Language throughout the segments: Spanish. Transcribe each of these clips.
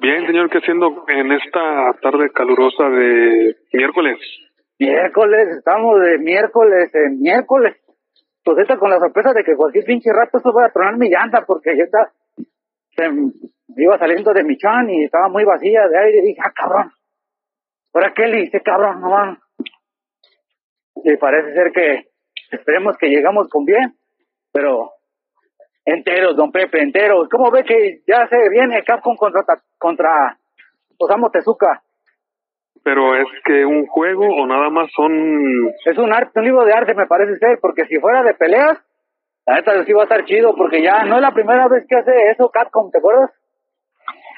Bien, señor, ¿qué haciendo en esta tarde calurosa de miércoles? Miércoles, estamos de miércoles en miércoles. Pues esta con la sorpresa de que cualquier pinche rato eso va a tronar mi llanta porque ya está, iba saliendo de mi chan y estaba muy vacía de aire y dije, ah, cabrón. ¿Ahora qué le hice, cabrón? No van. Y parece ser que esperemos que llegamos con bien, pero enteros, don Pepe, enteros. ¿Cómo ve que ya se viene Capcom contra, contra Osamo Tezuka? Pero es que un juego o nada más son... Es un arte, un libro de arte me parece ser, porque si fuera de peleas, la neta sí va a estar chido, porque ya no es la primera vez que hace eso Capcom, ¿te acuerdas?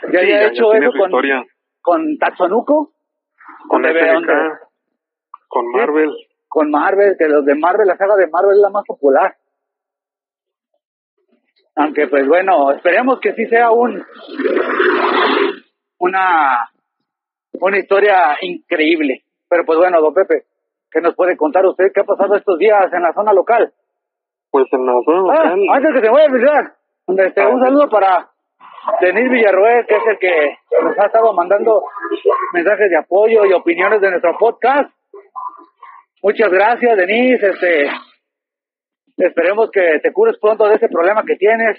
Ya Sí, había ya- hecho eso con, historia. con Tatsunuko, donde- con Marvel. con Marvel, que los de Marvel, la saga de Marvel es la más popular. Aunque pues bueno, esperemos que sí sea un una una historia increíble. Pero pues bueno, don Pepe, ¿qué nos puede contar usted? ¿Qué ha pasado estos días en la zona local? Pues en la zona Ah, local, antes que se vaya a olvidar, este, Ah, un ok. saludo para Denis Villarroel, que es el que nos ha estado mandando mensajes de apoyo y opiniones de nuestro podcast. Muchas gracias, Denis. Este, esperemos que te cures pronto de ese problema que tienes,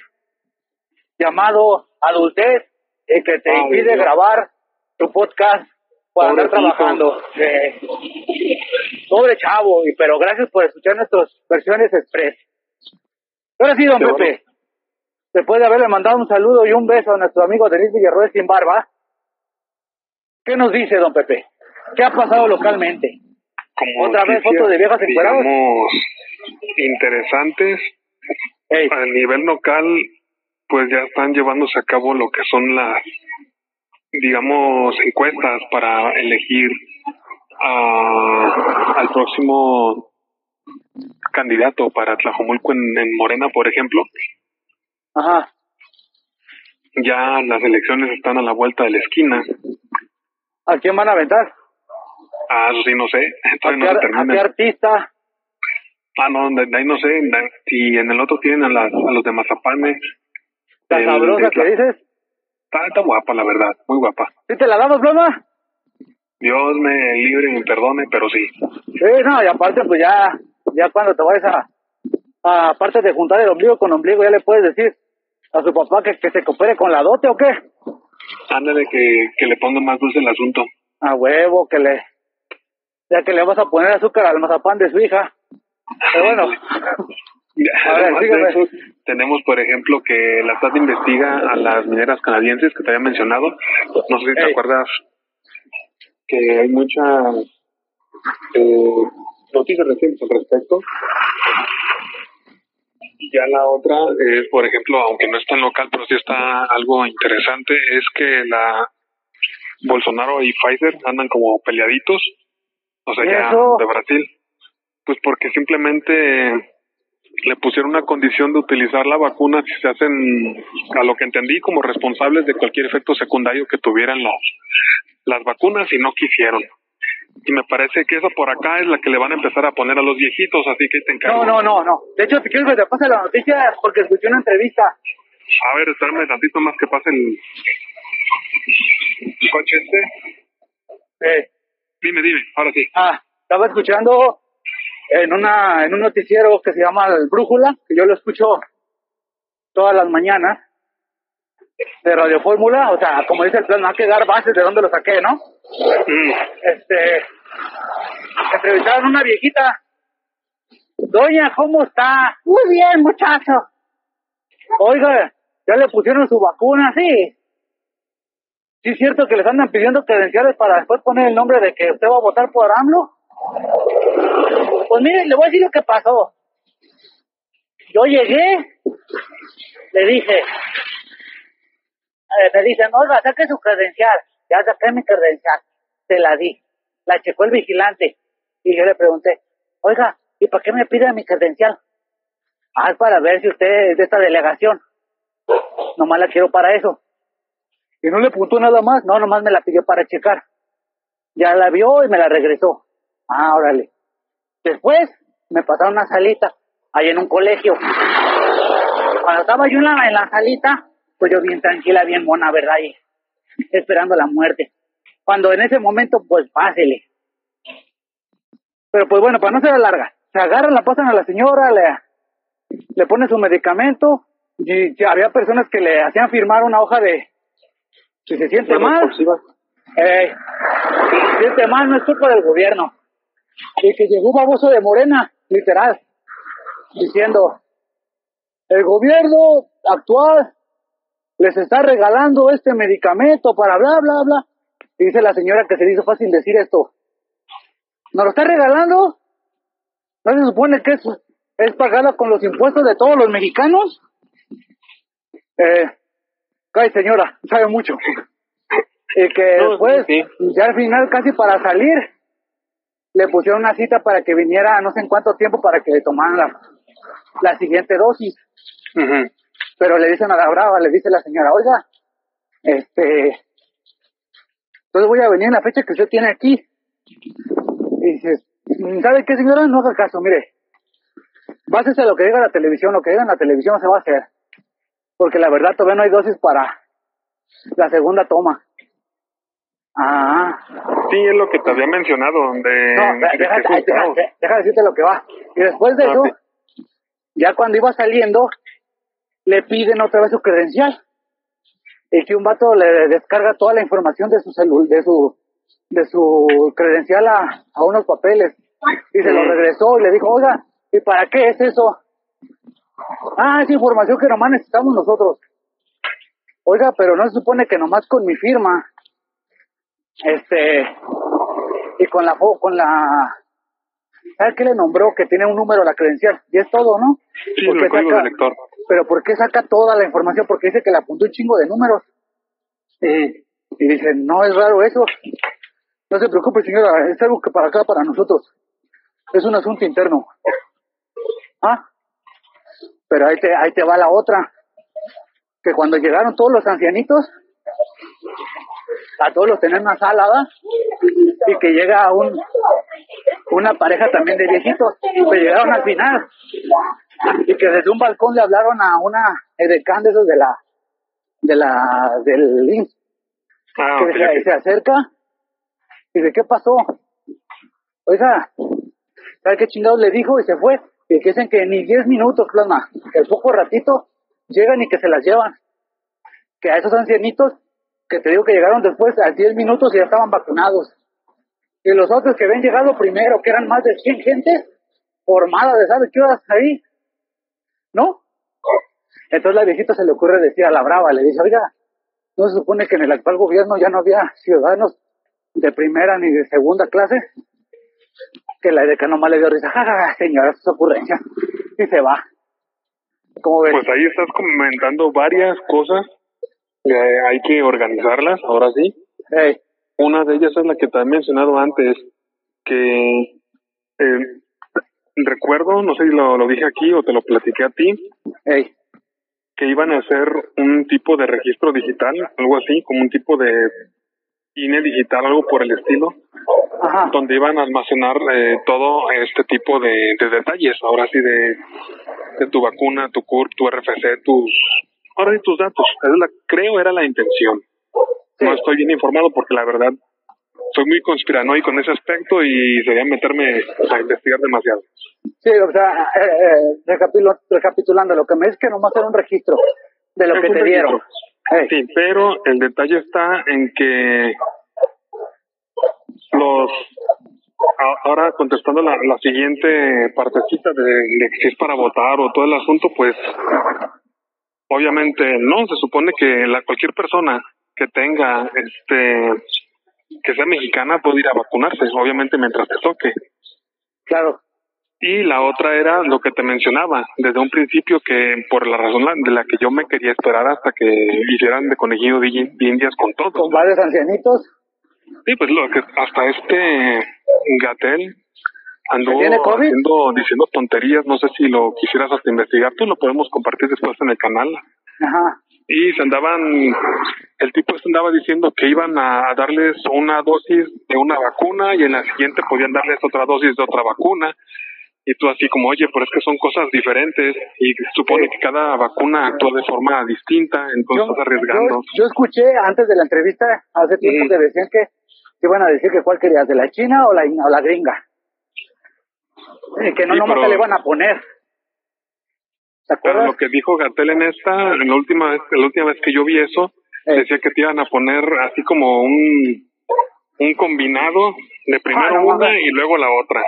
llamado adultez, y que te Ay, impide Dios. grabar tu podcast por andar trabajando. Eh, pobre chavo, y, pero gracias por escuchar nuestras versiones express. Ahora sí, don Qué Pepe, después de haberle mandado un saludo y un beso a nuestro amigo Denis Villarroel sin barba, ¿qué nos dice, don Pepe? ¿Qué ha pasado localmente? como otra vez fotos de viejas encueradas. Interesantes. Ey, A nivel local, pues ya están llevándose a cabo lo que son las, digamos, encuestas para elegir a, al próximo candidato para Tlajomulco en, en Morena, por ejemplo. ajá. Ya las elecciones están a la vuelta de la esquina. ¿A quién van a aventar? Ah, eso sí, no sé. ¿A Todavía no se a qué artista? Ah, no, de, de ahí no sé. de- si en el otro tienen a, las, a los de Mazapanes. ¿La El- sabrosa que dices? Está, está guapa, la verdad. Muy guapa. ¿Sí te la damos, Ploma? Dios me libre y me perdone, pero sí. Sí, no, y aparte, pues ya, ya cuando te vayas a, a, aparte de juntar el ombligo con ombligo, ya le puedes decir a su papá que, que se coopere con la dote o qué. Ándale que, que le ponga más dulce el asunto. A huevo, que le, ya que le vas a poner azúcar al mazapán de su hija. Pero bueno, A ver, Además de sígame. eso, tenemos, por ejemplo, que la SAT investiga a las mineras canadienses que te había mencionado. No sé si te Ey. acuerdas que hay muchas eh, noticias recientes al respecto. Y ya la otra es, por ejemplo, aunque no es tan local, pero sí está algo interesante, es que la Bolsonaro y Pfizer andan como peleaditos, o sea, ¿Y ya eso? de Brasil. Pues porque simplemente le pusieron una condición de utilizar la vacuna si se hacen, a lo que entendí, como responsables de cualquier efecto secundario que tuvieran las, las vacunas y no quisieron. Y me parece que esa por acá es la que le van a empezar a poner a los viejitos, así que te encargo. no, no, no, no. De hecho, te quiero que te pase la noticia porque escuché una entrevista. A ver, espérame tantito más que pase el, el coche este. Eh, Dime, dime, ahora sí. Ah, estaba escuchando en una en un noticiero que se llama El Brújula, que yo lo escucho todas las mañanas de Radio Fórmula, o sea, como dice el plan, no hay que dar bases de dónde lo saqué, ¿no? Mm, Este, entrevistaron a una viejita. Doña, ¿cómo está? Muy bien, muchacho. Oiga, ¿ya le pusieron su vacuna? Sí. ¿Sí es cierto que les andan pidiendo credenciales para después poner el nombre de que usted va a votar por AMLO? Pues mire, le voy a decir lo que pasó. Yo llegué, le dije, eh, me dicen, oiga, saque su credencial. Ya saqué mi credencial, se la di. la checó el vigilante. Y yo le pregunté, oiga, ¿y para qué me pide mi credencial? Ah, es para ver si usted es de esta delegación. Nomás la quiero para eso. Y no le apuntó nada más, no, nomás me la pidió para checar. Ya la vio y me la regresó. Ah, órale. Después me pasaron una salita ahí en un colegio. Cuando estaba yo en la, en la salita, pues yo bien tranquila, bien mona, ¿verdad? Y esperando la muerte. Cuando en ese momento, pues pásele. Pero pues bueno, para no ser larga, se agarran, la pasan a la señora, le, le pone su medicamento y, y había personas que le hacían firmar una hoja de si se siente mal, eh, si se siente mal no es culpa del gobierno. Y que llegó un baboso de Morena, literal, diciendo, el gobierno actual les está regalando este medicamento para bla, bla, bla. Y dice la señora que se le hizo fácil decir esto. ¿Nos lo está regalando? ¿No se supone que es, es pagada con los impuestos de todos los mexicanos? Eh, cae señora, sabe mucho. Y que No, después, sí, ya al final casi para salir, le pusieron una cita para que viniera no sé en cuánto tiempo para que le tomaran la, la siguiente dosis. Pero le dicen a la brava, le dice la señora, oiga, este, entonces voy a venir en la fecha que usted tiene aquí. Y dices, ¿sabe qué señora? No haga caso, mire, básese a lo que diga la televisión, lo que diga en la televisión se va a hacer. Porque la verdad todavía no hay dosis para la segunda toma. Ah, Sí, es lo que te había mencionado, de, no, de deja, decirte lo que va. Y después de Ah, eso, sí. ya cuando iba saliendo, le piden otra vez su credencial. Y que un vato le descarga toda la información de su celu de su de su credencial a, a unos papeles. Y se lo regresó y le dijo, oiga, ¿y para qué es eso? Ah, es información que nomás necesitamos nosotros. Oiga, pero no se supone que nomás con mi firma, este, y con la, con la, ¿sabe qué le nombró? Que tiene un número la credencial. Y es todo, ¿no? Sí, ¿Por qué el código saca- del lector. Pero ¿por qué saca toda la información? Porque dice que le apuntó un chingo de números. Y, y dice, no es raro eso. No se preocupe, señora, es algo que para acá, para nosotros. Es un asunto interno. Ah, pero ahí te, ahí te va la otra. Que cuando llegaron todos los ancianitos, a todos los tenían una sala, ¿verdad? Y que llega un, una pareja también de viejitos, que llegaron al final. Y que desde un balcón le hablaron a una edecán de esos de la, de la, del IMSS, Ah, que se, se acerca y dice, ¿qué pasó? Oiga, ¿sabe qué chingados le dijo? Y se fue. Y que dicen que ni 10 minutos, plasma, que al poco ratito llegan y que se las llevan. Que a esos ancianitos, que te digo que llegaron después, a 10 minutos y ya estaban vacunados. Y los otros que habían llegado primero, que eran más de 100 gentes, formadas de, ¿sabes qué horas ahí? ¿No? Entonces la viejita se le ocurre decir a la brava, le dice, oiga, ¿no se supone que en el actual gobierno ya no había ciudadanos de primera ni de segunda clase? Que la deca nomás le dio risa, ja, ja, ja, señora, sus ocurrencias, y se va. ¿Cómo ves? Pues ahí estás comentando varias cosas. Que hay que organizarlas, ahora sí. Ey, Una de ellas es la que te he mencionado antes, que eh, recuerdo, no sé si lo, lo dije aquí o te lo platiqué a ti, ey, que iban a hacer un tipo de registro digital, algo así, como un tipo de INE digital, algo por el estilo, ajá, donde iban a almacenar eh, todo este tipo de, de detalles, ahora sí, de, de tu vacuna, tu CURP, tu RFC, tus, ahora sí, tus datos. Es la, creo era la intención. No Sí. estoy bien informado porque la verdad soy muy conspiranoico en ese aspecto y sería meterme a investigar demasiado. sí, o sea, eh, eh, recapitulando, lo que me dice que nomás era un registro de lo Es que te dieron. registro. Ey, Sí, pero el detalle está en que los ahora contestando la, la siguiente partecita de, de si es para votar o todo el asunto, pues obviamente no, se supone que la cualquier persona que tenga este que sea mexicana puede ir a vacunarse, obviamente mientras te toque. claro, Y la otra era lo que te mencionaba desde un principio que por la razón de la que yo me quería esperar hasta que hicieran de conejillo de indias con todo. con varios ancianitos. Sí, pues lo que hasta este Gatel anduvo haciendo, diciendo tonterías, no sé si lo quisieras hasta investigar, tú lo podemos compartir después en el canal. Ajá. Y se andaban, el tipo este andaba diciendo que iban a darles una dosis de una vacuna y en la siguiente podían darles otra dosis de otra vacuna. Y tú así como, oye, pero es que son cosas diferentes y supone que cada vacuna actúa de forma distinta, entonces estás arriesgando. yo, yo escuché antes de la entrevista, hace tiempo Sí. que decían que que iban a decir que cuál querías, de la china o la, o la gringa. Y que no Sí, nomás pero- te le iban a poner. ¿Te Pero acuerdas? lo que dijo Gatel en esta, en la última vez, la última vez que yo vi eso, Eh. decía que te iban a poner así como un, un combinado de primero Ah, no una y luego la otra.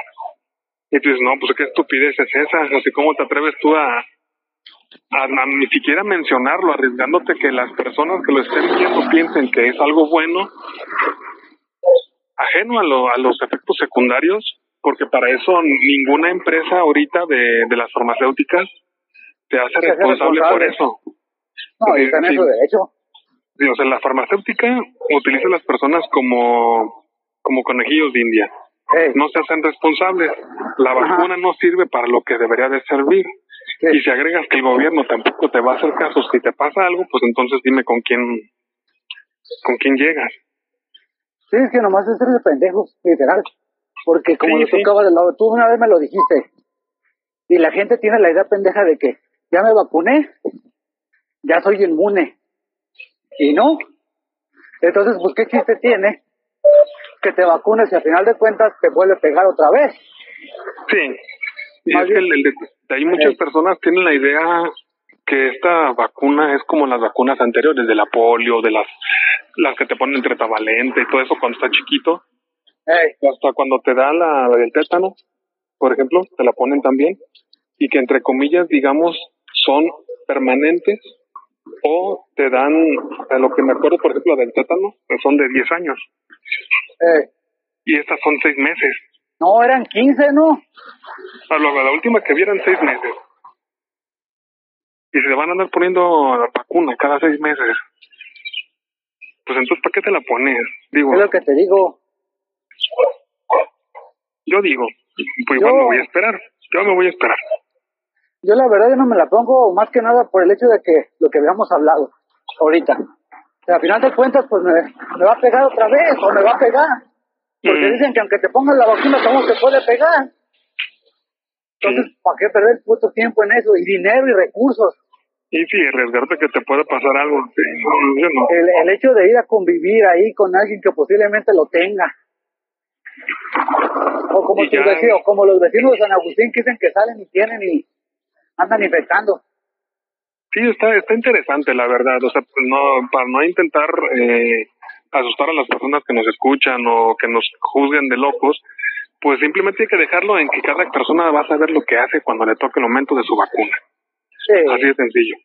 Y tú dices, no, pues qué estupidez es esa, así como te atreves tú a, a, a ni siquiera mencionarlo, arriesgándote que las personas que lo estén viendo piensen que es algo bueno, ajeno a, lo, a los efectos secundarios, porque para eso ninguna empresa ahorita de, de las farmacéuticas te hace Se hace responsable por eso. No, y está en sí. eso derecho. Sí, o sea, la farmacéutica utiliza a las personas como, como conejillos de India. No se hacen responsables. La Ajá. vacuna no sirve para lo que debería de servir. sí. Y si agregas que el gobierno tampoco te va a hacer caso si te pasa algo, pues entonces dime con quién, con quién llegas. Sí, es que nomás es ser de pendejos, literal. Porque como Sí, lo sí. tocaba del lado, tú una vez me lo dijiste. Y la gente tiene la idea pendeja de que ya me vacuné, ya soy inmune. Y no. Entonces, pues, ¿qué chiste tiene que te vacunes y al final de cuentas te vuelve a pegar otra vez? Sí. Y Más es que el, el de, ahí muchas Eh. personas tienen la idea que esta vacuna es como las vacunas anteriores, de la polio, de las, las que te ponen entre tabalente y todo eso cuando está chiquito. Hasta cuando te da la, la del tétano, por ejemplo, te la ponen también, y que entre comillas, digamos, son permanentes o te dan, a lo que me acuerdo, por ejemplo, la del tétano, pues son de 10 años, y estas son 6 meses. no, eran 15, ¿no? A la última que vieran 6 meses. Y se van a andar poniendo la vacuna cada 6 meses. Pues entonces, ¿para qué te la pones? Digo, Es lo que te digo. Yo digo, pues igual Yo- me voy a esperar. Yo me voy a esperar. Yo la verdad yo no me la pongo más que nada por el hecho de que lo que habíamos hablado ahorita. O sea, al final de cuentas, pues me, me va a pegar otra vez o me va a pegar. Porque Mm. dicen que aunque te pongas la vacuna, ¿cómo te puede pegar? Entonces, ¿para qué perder puto tiempo en eso? Y dinero y recursos. Y sí, arriesgarte que te puede pasar algo. sí, no, yo no. El, el hecho de ir a convivir ahí con alguien que posiblemente lo tenga. O como, tus vecinos, como los vecinos de San Agustín que dicen que salen y tienen y andan infectando. Sí, está, está interesante, la verdad. O sea, pues no, para no intentar eh, asustar a las personas que nos escuchan o que nos juzguen de locos, pues simplemente hay que dejarlo en que cada persona va a saber lo que hace cuando le toque el momento de su vacuna. Sí. Así de sencillo.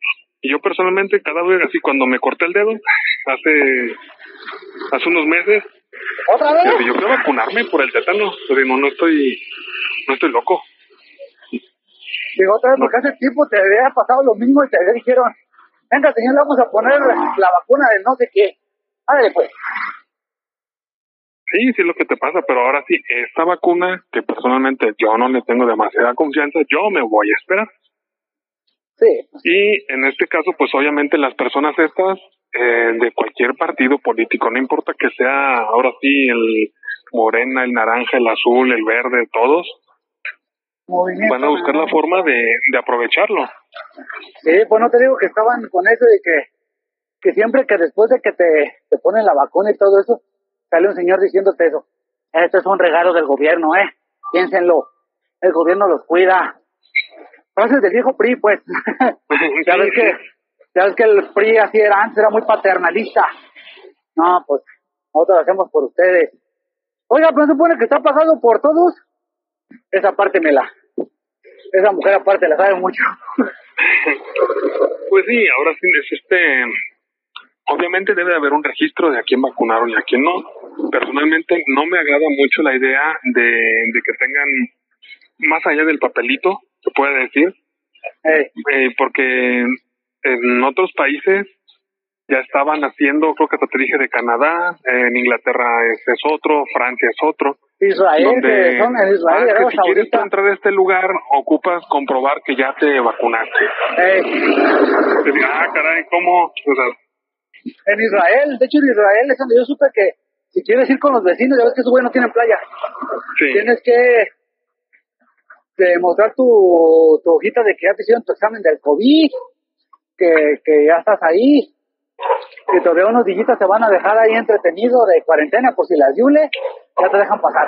Y yo personalmente, cada vez así, cuando me corté el dedo, hace, hace unos meses, ¿Otra vez? Yo fui a vacunarme por el tétano. Pero no, no estoy, no estoy loco. Digo otra vez porque hace tiempo te había pasado lo mismo y te había dijeron, venga señor, le vamos a poner la vacuna de no sé qué. Ándale pues. Sí, sí es lo que te pasa, pero ahora sí, esta vacuna, que personalmente yo no le tengo demasiada confianza, yo me voy a esperar. Sí. Y en este caso, pues obviamente las personas estas, eh, de cualquier partido político, no importa que sea ahora sí el morena, el naranja, el azul, el verde, todos, Movimiento. van a buscar la forma de, de aprovecharlo. Sí, pues no te digo que estaban con eso de que, que siempre que después de que te, te ponen la vacuna y todo eso, sale un señor diciéndote eso. Esto es un regalo del gobierno, ¿eh? Piénsenlo. El gobierno los cuida. Frases del viejo PRI, pues. ya ves que, ya ves que el PRI así era antes, era muy paternalista. No, pues, nosotros lo hacemos por ustedes. Oiga, pero supone que está pagado por todos. Esa parte me la, esa mujer aparte la sabe mucho. Pues sí, ahora sí es este. Obviamente debe de haber un registro de a quién vacunaron y a quién no. Personalmente no me agrada mucho la idea de, de que tengan, más allá del papelito, se puede decir, Eh, eh, porque en otros países ya estaban haciendo, creo que hasta te dije de Canadá, en Inglaterra es, es otro, Francia es otro. Israel, donde son en Israel, ah, que si quieres tú entrar a este lugar, ocupas comprobar que ya te vacunaste. Eh, digo, ah, caray, ¿cómo? O sea, en Israel, de hecho en Israel es donde yo supe que si quieres ir con los vecinos, ya ves que esos güey no tienen playa. sí. Tienes que demostrar tu, tu hojita de que ya te hicieron tu examen del COVID, que, que ya estás ahí, que todavía unos dillitas te van a dejar ahí entretenido de cuarentena por si las yule, ya te dejan pasar.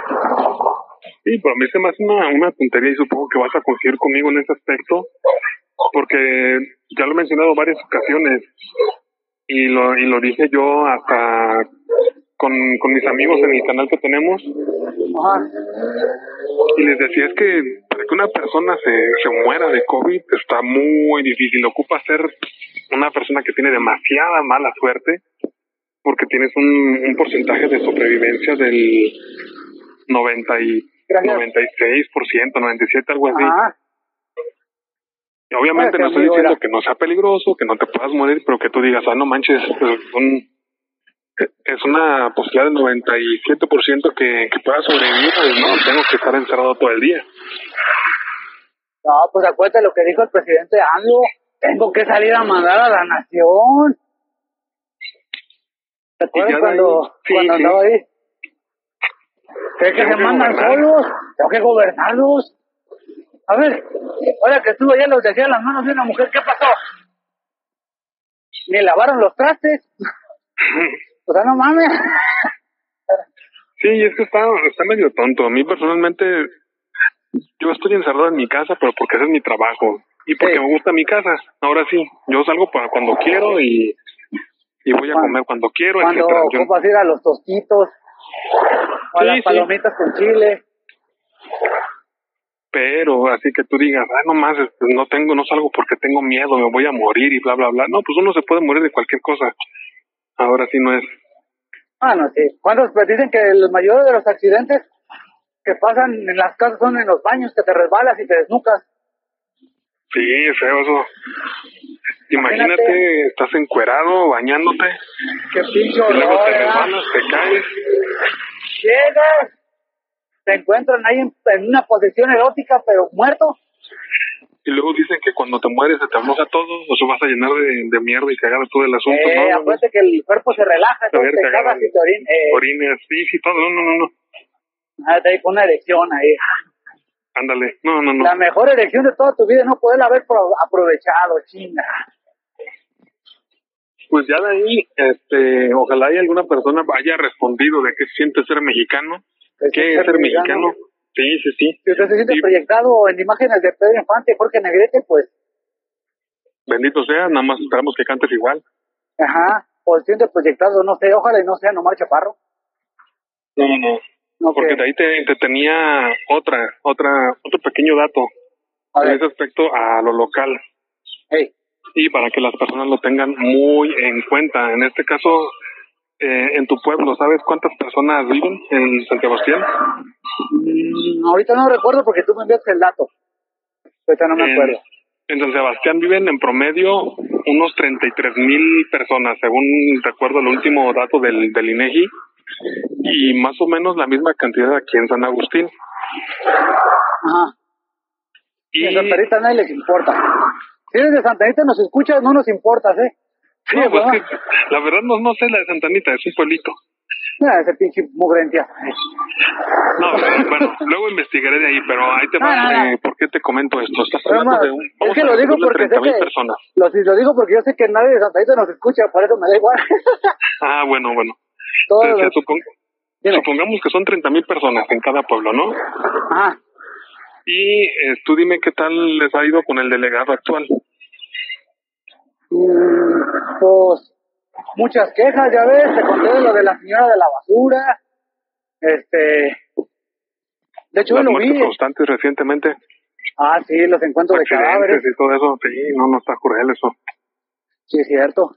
Sí, pero a mí se me hace una, una tontería y supongo que vas a coincidir conmigo en ese aspecto, porque ya lo he mencionado varias ocasiones y lo, y lo dije yo hasta con, con mis amigos en el canal que tenemos Ajá. y les decía es que para que una persona se, se muera de COVID está muy difícil, ocupa ser una persona que tiene demasiada mala suerte porque tienes un, un porcentaje de sobrevivencia del 90 y Gracias. 96%, 97, algo así. Ajá. Y obviamente no estoy diciendo era. que no sea peligroso, que no te puedas morir, pero que tú digas, ah, no manches, es, un, es una posibilidad del 97% que, que pueda sobrevivir, no, tengo que estar encerrado todo el día. No, pues acuérdate lo que dijo el presidente AMLO, tengo que salir a mandar a la nación. ¿Te acuerdas cuando, ahí- sí, cuando sí. andaba ahí? ¿Crees que se mandan gobernar. solos? Tengo que gobernarlos. A ver, ahora que estuvo allá los decía las manos de una mujer, ¿qué pasó? Ni lavaron los trastes. O sea, no mames. Sí, es que está, está medio tonto. A mí personalmente, yo estoy encerrado en mi casa, pero porque ese es mi trabajo y porque Sí. me gusta mi casa. Ahora sí, yo salgo para cuando quiero y, y voy a Cuando- comer cuando quiero, Cuando ocupas ir a los tostitos, o a Sí, las sí. palomitas con chile. pero así que tú digas, ah, no más, este, no tengo, no salgo porque tengo miedo, me voy a morir y bla, bla, bla. No, pues uno se puede morir de cualquier cosa. Ahora sí no es. Ah, no, sí. ¿Cuántos pues, dicen que los mayores de los accidentes que pasan en las casas son en los baños, que te resbalas y te desnucas? Sí, es feo eso. Imagínate, Imagínate. estás encuerado, bañándote, ¡Qué pinche y luego te resbalas, te caes. Llegas, te encuentran ahí en, en una posición erótica, pero muerto. Y luego dicen que cuando te mueres se te afloja todo, o se vas a llenar de, de mierda y cagada todo el asunto. Eh, no, acuérdate que el cuerpo se relaja, te cagas y te orinas. Eh, Orines, sí, sí, todo. No, no, no, no. ah, te hay una erección ahí. Ándale. No, no, no. La mejor erección de toda tu vida, no poderla haber pro- aprovechado, chinga. Pues ya de ahí, este, ojalá haya alguna persona haya respondido de qué siente ser mexicano. ¿Qué es ser mexicano? Sí, sí, sí. Si usted se siente Sí. proyectado en imágenes de Pedro Infante Jorge Negrete, pues, Bendito sea, nada más esperamos que cantes igual. ajá, o se siente proyectado, no sé, ojalá y no sea nomás chaparro. No, no, no. Porque que- de ahí te, te tenía otra, otra, otro pequeño dato a en ese aspecto a lo local. hey, y para que las personas lo tengan muy en cuenta. En este caso, eh, en tu pueblo, ¿sabes cuántas personas viven en San Sebastián? mm, ahorita no recuerdo porque tú me enviaste el dato. Ahorita no me En- acuerdo. En San Sebastián viven en promedio unos 33 mil personas, según recuerdo el último dato del, del INEGI, y más o menos la misma cantidad aquí en San Agustín. Ajá. Y Y en Santa Rita nadie les importa. Si eres de Santa Rita nos escuchas, no nos importas, ¿eh? Sí, no, pues que, la verdad no, no sé la de Santanita, es un pueblito. Ah, ese pinche mugrentia. No, bueno, luego investigaré de ahí, pero ahí te va. No, no, no. eh, ¿Por qué te comento esto? Estás hablando no, de un. es que lo digo porque sé 30,000 que personas. lo, lo digo porque yo sé que nadie de Santa Rita nos escucha, por eso me da igual. Ah, bueno, bueno. Los- Dime. supongamos que son 30 mil personas en cada pueblo, ¿no? Ajá. Y eh, tú dime qué tal les ha ido con el delegado actual. Mm, pues muchas quejas, ya ves, te conté de lo de la señora de la basura. Este. De hecho, Las lo vi. constantes recientemente, Ah, sí, los encuentros de cadáveres. y todo eso. Sí, no, no está cruel eso. Sí, es cierto.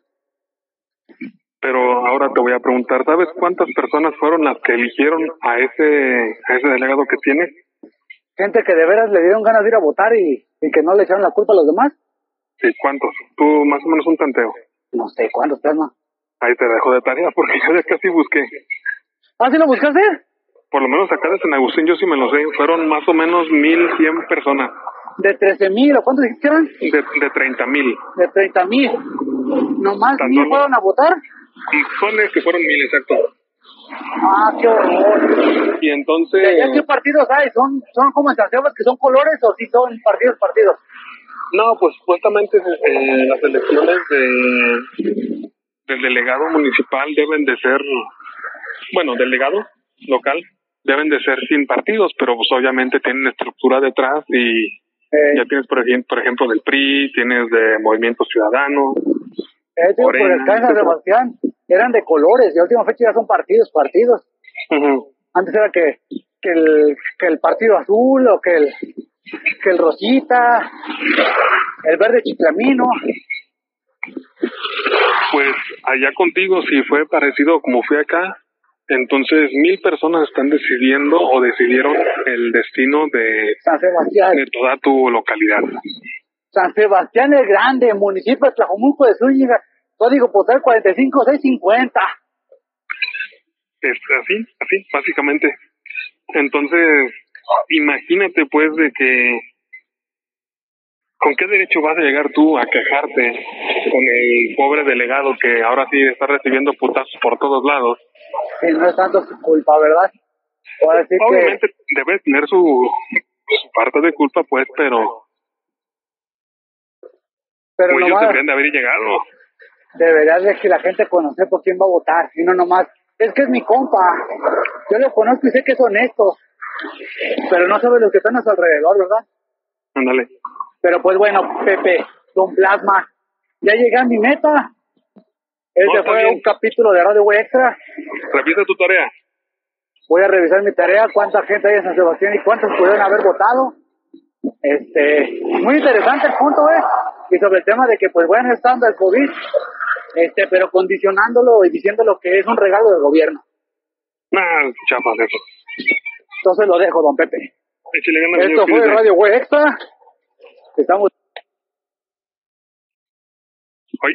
Pero ahora te voy a preguntar, ¿sabes cuántas personas fueron las que eligieron a ese, a ese delegado que tienes? Gente que de veras le dieron ganas de ir a votar y, y que no le echaron la culpa a los demás. Sí, ¿cuántos? Tú más o menos un tanteo. No sé cuántos plasma. Ahí te dejo de tarea porque ya casi busqué. ¿Ah, sí lo buscaste? Por lo menos acá de San Agustín yo sí me lo sé. Fueron más o menos 1100 personas. ¿De 13 mil o cuántos dijiste eran? De, de 30 mil. De 30 mil. ¿Nomás Tan mil fueron a votar? Ponle que fueron mil, exacto. Ah, qué horror. Y entonces... ¿De allá qué partidos hay? ¿Son, son como en San Sebas que son colores o sí son partidos, partidos? No, pues supuestamente eh, las elecciones de, del delegado municipal deben de ser, bueno, delegado local deben de ser sin partidos, pero pues obviamente tienen estructura detrás y Eh, ya tienes por ejemplo, por ejemplo del PRI, tienes de Movimiento Ciudadano, eh, digo, por Morena. el caso de Sebastián eran de colores y a última fecha ya son partidos, partidos. Antes era que, que, el, que el partido azul o que el, que el rosita, el verde chiclamino. pues allá contigo si fue parecido como fue acá, entonces mil personas están decidiendo o decidieron el destino de, San Sebastián. de toda tu localidad. San Sebastián el Grande, municipio de Tlajomulco de Zúñiga, código postal 45650. Es así, así, básicamente. Entonces, imagínate pues de que ¿con qué derecho vas a llegar tú a quejarte con el pobre delegado que ahora sí está recibiendo putazos por todos lados? Que no es tanto su culpa, ¿verdad? Ahora sí que, Obviamente debe tener su, su parte de culpa pues, pero pero ellos nomás deberían de haber llegado. debería de que la gente conocer por quién va a votar, y no nomás, es que es mi compa, yo lo conozco y sé que es honesto, pero no sabe lo que están a su alrededor, ¿verdad? Ándale. Pero pues bueno, Pepe, Don Plasma, ya llegué a mi meta. Este No, está fue bien. un capítulo de Radio Extra. Revisa tu tarea. Voy a revisar mi tarea, cuánta gente hay en San Sebastián y cuántos pudieron haber votado. Este, muy interesante el punto, ¿eh? Y sobre el tema de que, pues bueno, estando el COVID, este, pero condicionándolo y diciéndolo que es un regalo del gobierno. Nah, chafas eso. Entonces lo dejo, don Pepe. Ganas, Esto fue. Radio Web Extra. Estamos Ay.